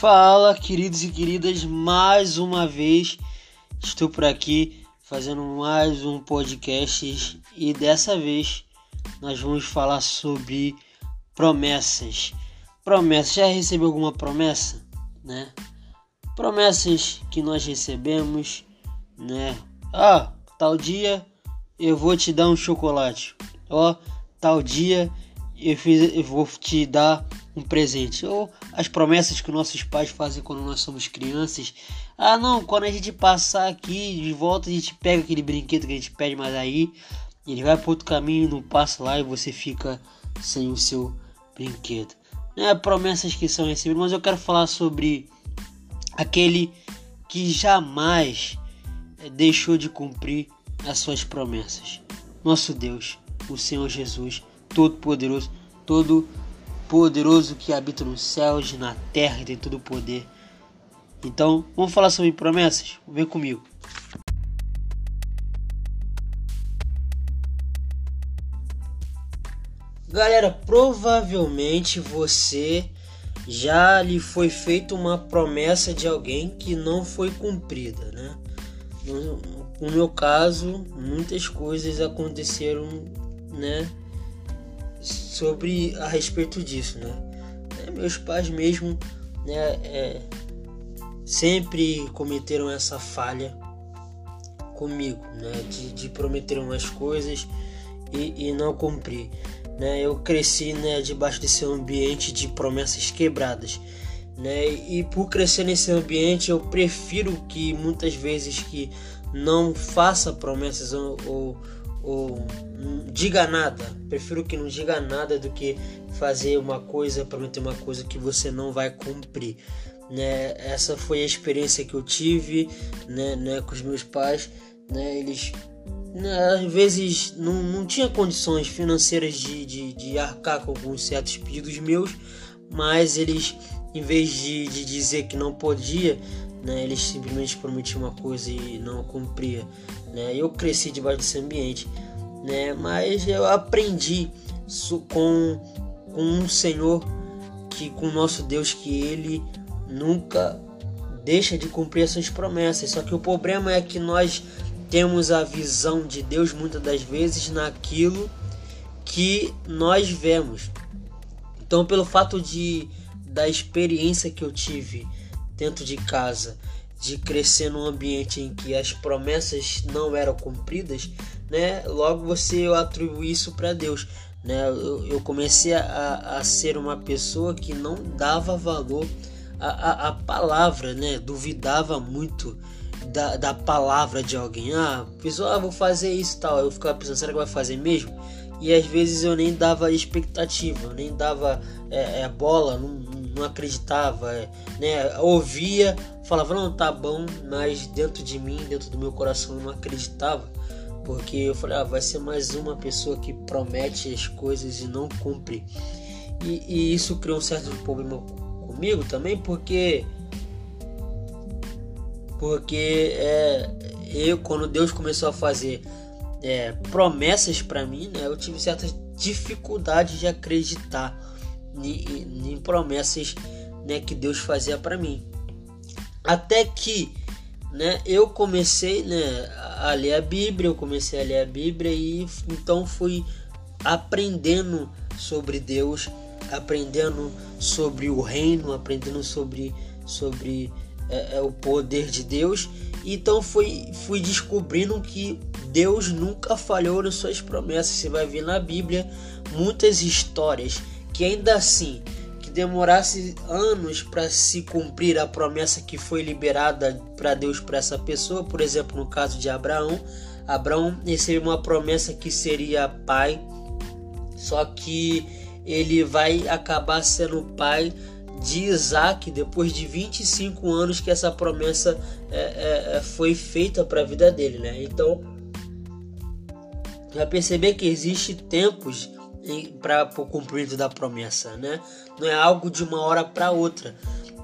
Fala, queridos e queridas, mais uma vez estou por aqui fazendo mais um podcast e dessa vez nós vamos falar sobre promessas. Promessas, já recebeu alguma promessa, né? Promessas que nós recebemos, né? Ah, tal dia eu vou te dar um chocolate. Ó, tal dia eu, fiz, eu vou te dar um presente. Ou as promessas que nossos pais fazem quando nós somos crianças. Ah, não, quando a gente passar aqui de volta, a gente pega aquele brinquedo que a gente pede, mas aí ele vai para outro caminho, não passa lá e você fica sem o seu brinquedo. É promessas que são recebidas, mas eu quero falar sobre aquele que jamais eh, deixou de cumprir as suas promessas. Nosso Deus, o Senhor Jesus, Todo-Poderoso, todo poderoso que habita nos céus e na terra e tem todo o poder. Então, vamos falar sobre promessas? Vem comigo. Galera, provavelmente você já lhe foi feita uma promessa de alguém que não foi cumprida, né? No, no meu caso, muitas coisas aconteceram, né? Sobre a respeito disso, né? É, meus pais mesmo, né, é, sempre cometeram essa falha comigo, né, de, de prometer umas coisas e, e não cumprir. Né? Eu cresci né, debaixo desse ambiente de promessas quebradas. Né? E por crescer nesse ambiente, eu prefiro que muitas vezes que não faça promessas ou, ou ou diga nada. Prefiro que não diga nada do que fazer uma coisa, prometer uma coisa que você não vai cumprir. Né? Essa foi a experiência que eu tive né, né, com os meus pais. Né? Eles né, às vezes não, não tinha condições financeiras de, de, de arcar com alguns certos pedidos meus, mas eles, em vez de, de dizer que não podia, né, eles simplesmente prometiam uma coisa e não cumpria. Né? Eu cresci debaixo desse ambiente, né? mas eu aprendi com, com um Senhor, que com o nosso Deus, que Ele nunca deixa de cumprir as suas promessas. Só que o problema é que nós temos a visão de Deus muitas das vezes naquilo que nós vemos. Então, pelo fato de da experiência que eu tive dentro de casa, de crescer num ambiente em que as promessas não eram cumpridas, né? Logo você atribui isso para Deus, né? Eu, eu comecei a, a, ser uma pessoa que não dava valor à, à, à palavra, né? Duvidava muito da, da palavra de alguém. Ah, pessoal, ah, vou fazer isso tal. Eu ficava pensando, será que vai fazer mesmo? E às vezes eu nem dava expectativa, eu nem dava é, é, bola, não, não acreditava, é, né? Ouvia, falava, não, tá bom, mas dentro de mim, dentro do meu coração, eu não acreditava. Porque eu falei, ah, vai ser mais uma pessoa que promete as coisas e não cumpre. E, e isso criou um certo problema comigo também, porque. Porque é, eu, quando Deus começou a fazer é, promessas para mim, né, eu tive certas dificuldades de acreditar em, em promessas né, que Deus fazia para mim. Até que né, eu comecei né, a ler a Bíblia, eu comecei a ler a Bíblia e então fui aprendendo sobre Deus, aprendendo sobre o reino, aprendendo sobre, sobre é, é, o poder de Deus. Então fui, fui descobrindo que Deus nunca falhou nas suas promessas. Você vai ver na Bíblia muitas histórias que ainda assim que demorasse anos para se cumprir a promessa que foi liberada para Deus para essa pessoa, por exemplo, no caso de Abraão, Abraão recebeu uma promessa que seria pai, só que ele vai acabar sendo pai de Isaac depois de 25 anos que essa promessa é, é, é foi feita para a vida dele, né? Então, vai perceber que existe tempos para o cumprimento da promessa, né? Não é algo de uma hora para outra.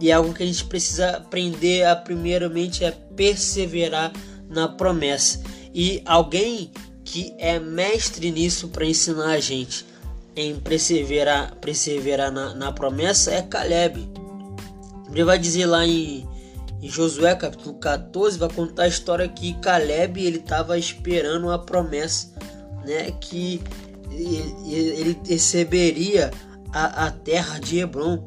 E é algo que a gente precisa aprender a primeiramente é perseverar na promessa. E alguém que é mestre nisso para ensinar a gente em perseverar, perseverar na, na promessa é Caleb. Ele vai dizer lá em, em Josué capítulo 14, vai contar a história que Caleb ele estava esperando a promessa, né, que ele receberia a, a terra de Hebron.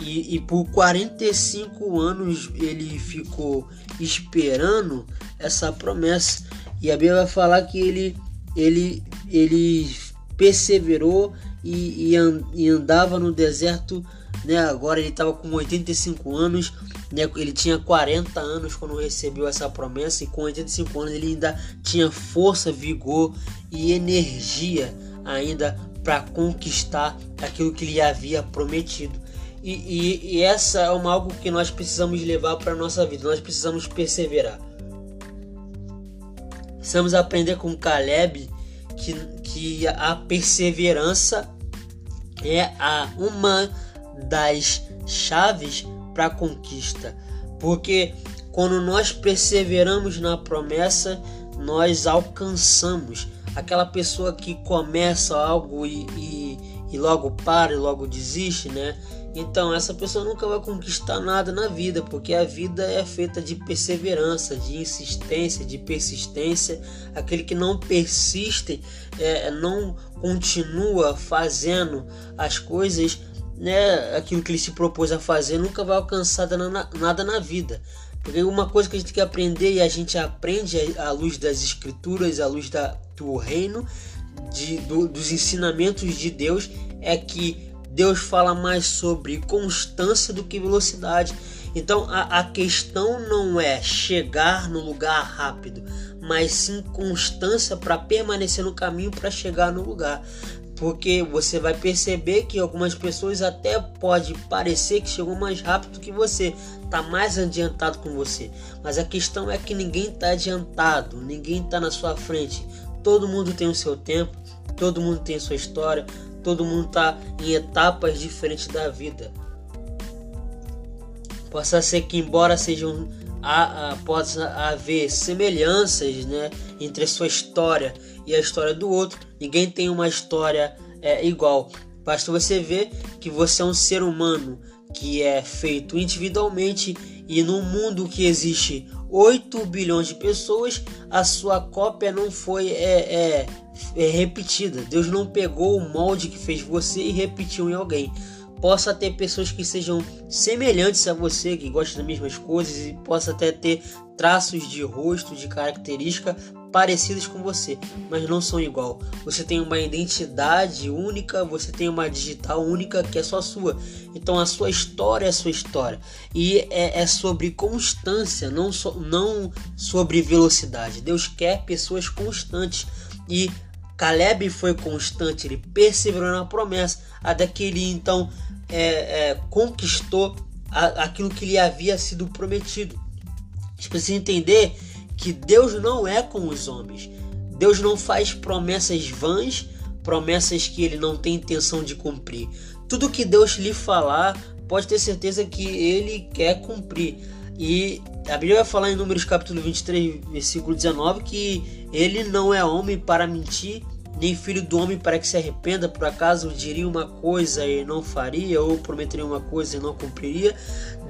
E, e, por 45 anos ele ficou esperando essa promessa. E a Bíblia vai falar que ele, ele, ele perseverou e, e, andava no deserto. Né? Agora ele estava com 85 anos, né? ele tinha 40 anos quando recebeu essa promessa, e com 85 anos ele ainda tinha força, vigor e energia ainda para conquistar aquilo que lhe havia prometido. E, e, e, essa é uma algo que nós precisamos levar para a nossa vida. Nós precisamos perseverar. Precisamos aprender com Caleb que, que a perseverança é a, uma das chaves para a conquista. Porque quando nós perseveramos na promessa, nós alcançamos aquela pessoa que começa algo e, e, e logo para e logo desiste, né? Então essa pessoa nunca vai conquistar nada na vida, porque a vida é feita de perseverança, de insistência, de persistência. Aquele que não persiste, é, não continua fazendo as coisas, né? Aquilo que ele se propôs a fazer, nunca vai alcançar nada na vida. Porque uma coisa que a gente tem que aprender e a gente aprende à luz das escrituras, à luz da, do reino, de, do, dos ensinamentos de Deus, é que Deus fala mais sobre constância do que velocidade. Então a, a questão não é chegar no lugar rápido, mas sim constância para permanecer no caminho para chegar no lugar porque você vai perceber que algumas pessoas até pode parecer que chegou mais rápido que você, tá mais adiantado com você, mas a questão é que ninguém está adiantado, ninguém está na sua frente. Todo mundo tem o seu tempo, todo mundo tem sua história, todo mundo está em etapas diferentes da vida. Possa ser que embora sejam a, a, possa haver semelhanças né, entre a sua história e a história do outro. Ninguém tem uma história é, igual. Basta você ver que você é um ser humano que é feito individualmente e no mundo que existe 8 bilhões de pessoas, a sua cópia não foi é, é, é repetida. Deus não pegou o molde que fez você e repetiu em alguém possa ter pessoas que sejam semelhantes a você, que gostam das mesmas coisas e possa até ter traços de rosto, de característica parecidas com você, mas não são igual. Você tem uma identidade única, você tem uma digital única que é só sua. Então a sua história é sua história e é, é sobre constância, não, so, não sobre velocidade. Deus quer pessoas constantes e Caleb foi constante, ele perseverou na promessa, até que ele então é, é, conquistou a, aquilo que lhe havia sido prometido. A gente precisa entender que Deus não é com os homens. Deus não faz promessas vãs, promessas que ele não tem intenção de cumprir. Tudo que Deus lhe falar, pode ter certeza que ele quer cumprir. E a Bíblia vai falar em Números capítulo 23, versículo 19, que ele não é homem para mentir, nem filho do homem para que se arrependa, por acaso diria uma coisa e não faria, ou prometeria uma coisa e não cumpriria.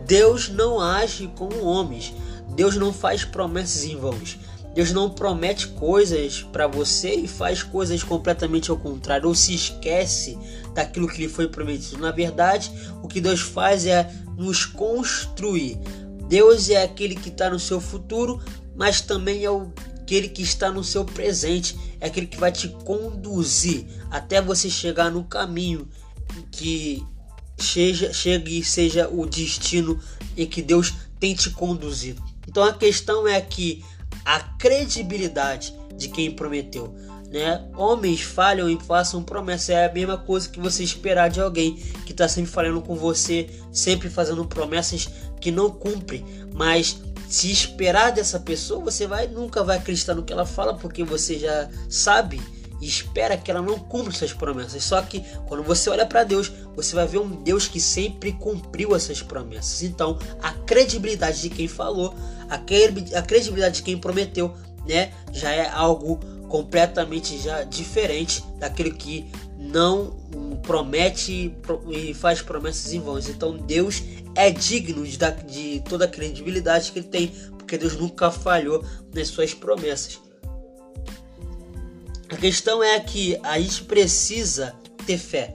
Deus não age como homens. Deus não faz promessas em vãos. Deus não promete coisas para você e faz coisas completamente ao contrário, ou se esquece daquilo que lhe foi prometido. Na verdade, o que Deus faz é nos construir. Deus é aquele que está no seu futuro, mas também é aquele que está no seu presente, é aquele que vai te conduzir até você chegar no caminho que chegue, chegue e seja o destino em que Deus tem te conduzido. Então a questão é que a credibilidade de quem prometeu, né? Homens falham e façam promessa é a mesma coisa que você esperar de alguém que está sempre falando com você, sempre fazendo promessas que não cumpre, mas se esperar dessa pessoa, você vai nunca vai acreditar no que ela fala, porque você já sabe e espera que ela não cumpra suas promessas. Só que quando você olha para Deus, você vai ver um Deus que sempre cumpriu essas promessas. Então, a credibilidade de quem falou, a credibilidade de quem prometeu, né, já é algo completamente já diferente daquele que não promete e faz promessas em vão. Então Deus é digno de, de toda a credibilidade que ele tem, porque Deus nunca falhou nas suas promessas. A questão é que a gente precisa ter fé.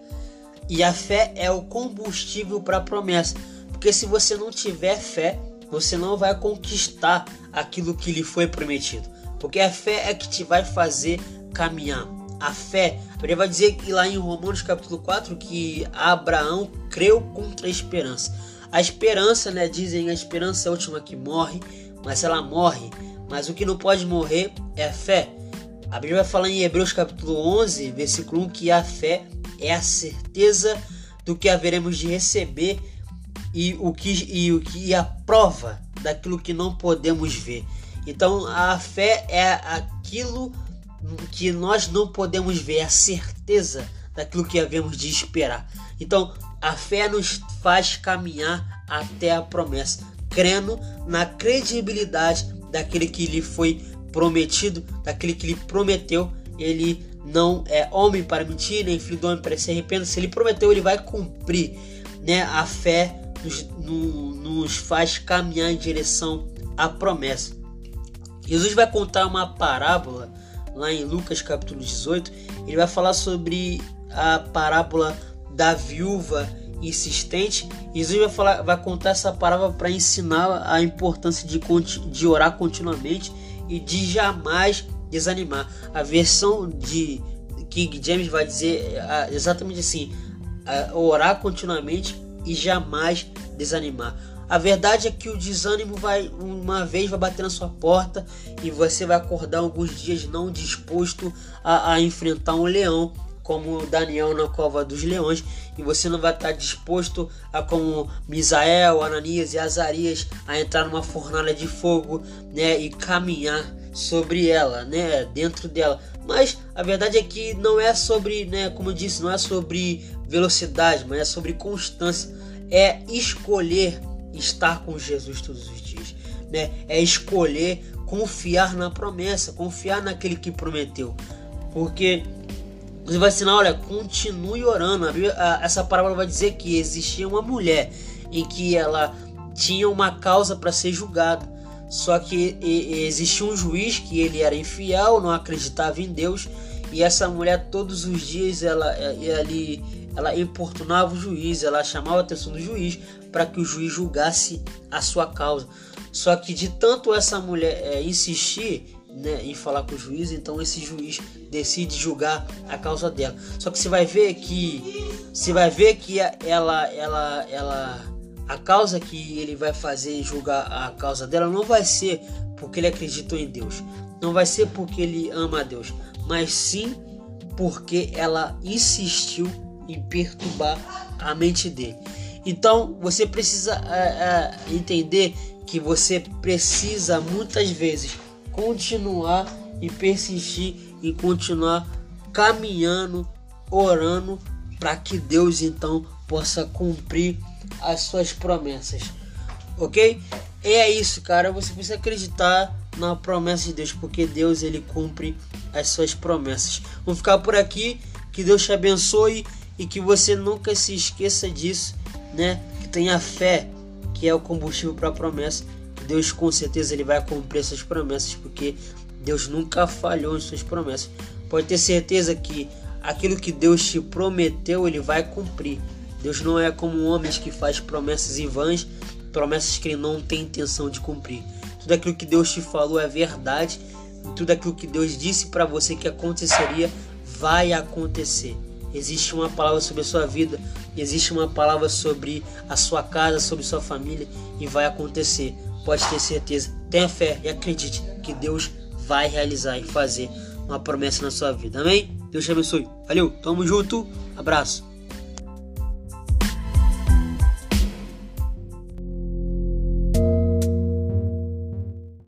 E a fé é o combustível para a promessa. Porque se você não tiver fé, você não vai conquistar aquilo que lhe foi prometido. Porque a fé é que te vai fazer caminhar. A fé, ele vai dizer que lá em Romanos capítulo 4 que Abraão creu contra a esperança. A esperança, né, dizem a esperança é a última que morre, mas ela morre. Mas o que não pode morrer é a fé. A Bíblia vai falar em Hebreus capítulo 11, versículo 1 que a fé é a certeza do que haveremos de receber e o que e o que e a prova daquilo que não podemos ver. Então a fé é aquilo que nós não podemos ver, a certeza daquilo que havemos de esperar. Então a fé nos faz caminhar até a promessa, crendo na credibilidade daquele que lhe foi prometido, daquele que lhe prometeu. Ele não é homem para mentir, nem filho do homem para se arrepender. Se ele prometeu, ele vai cumprir. Né? A fé nos, no, nos faz caminhar em direção à promessa. Jesus vai contar uma parábola lá em Lucas capítulo 18. Ele vai falar sobre a parábola da viúva insistente. Jesus vai, falar, vai contar essa parábola para ensinar a importância de, de orar continuamente e de jamais desanimar. A versão de King James vai dizer exatamente assim: orar continuamente e jamais desanimar. A verdade é que o desânimo vai uma vez vai bater na sua porta e você vai acordar alguns dias não disposto a, a enfrentar um leão como Daniel na cova dos leões, e você não vai estar disposto a como Misael, Ananias e Azarias a entrar numa fornalha de fogo, né, e caminhar sobre ela, né, dentro dela. Mas a verdade é que não é sobre, né, como eu disse, não é sobre velocidade, mas é sobre constância. É escolher estar com Jesus todos os dias, né? É escolher confiar na promessa, confiar naquele que prometeu. Porque você vai ensinar, olha, continue orando. Essa parábola vai dizer que existia uma mulher em que ela tinha uma causa para ser julgada. Só que existia um juiz que ele era infiel, não acreditava em Deus, e essa mulher todos os dias ela, ali ela importunava o juiz, ela chamava a atenção do juiz para que o juiz julgasse a sua causa. Só que de tanto essa mulher é, insistir né, em falar com o juiz, então esse juiz decide julgar a causa dela. Só que você vai ver que você vai ver que ela ela ela a causa que ele vai fazer julgar a causa dela não vai ser porque ele acreditou em Deus, não vai ser porque ele ama a Deus, mas sim porque ela insistiu em perturbar a mente dele. Então você precisa é, é, entender que você precisa muitas vezes continuar e persistir e continuar caminhando, orando para que Deus então possa cumprir as suas promessas. Ok? E é isso, cara. Você precisa acreditar na promessa de Deus, porque Deus ele cumpre as suas promessas. Vamos ficar por aqui. Que Deus te abençoe e que você nunca se esqueça disso, né? Que tenha fé, que é o combustível para a promessa. Deus com certeza ele vai cumprir essas promessas, porque Deus nunca falhou em suas promessas. Pode ter certeza que aquilo que Deus te prometeu, ele vai cumprir. Deus não é como homens que faz promessas em vãs, promessas que ele não tem intenção de cumprir. Tudo aquilo que Deus te falou é verdade, tudo aquilo que Deus disse para você que aconteceria vai acontecer. Existe uma palavra sobre a sua vida, existe uma palavra sobre a sua casa, sobre sua família e vai acontecer. Pode ter certeza, tenha fé e acredite que Deus vai realizar e fazer uma promessa na sua vida. Amém? Deus te abençoe. Valeu, tamo junto, abraço.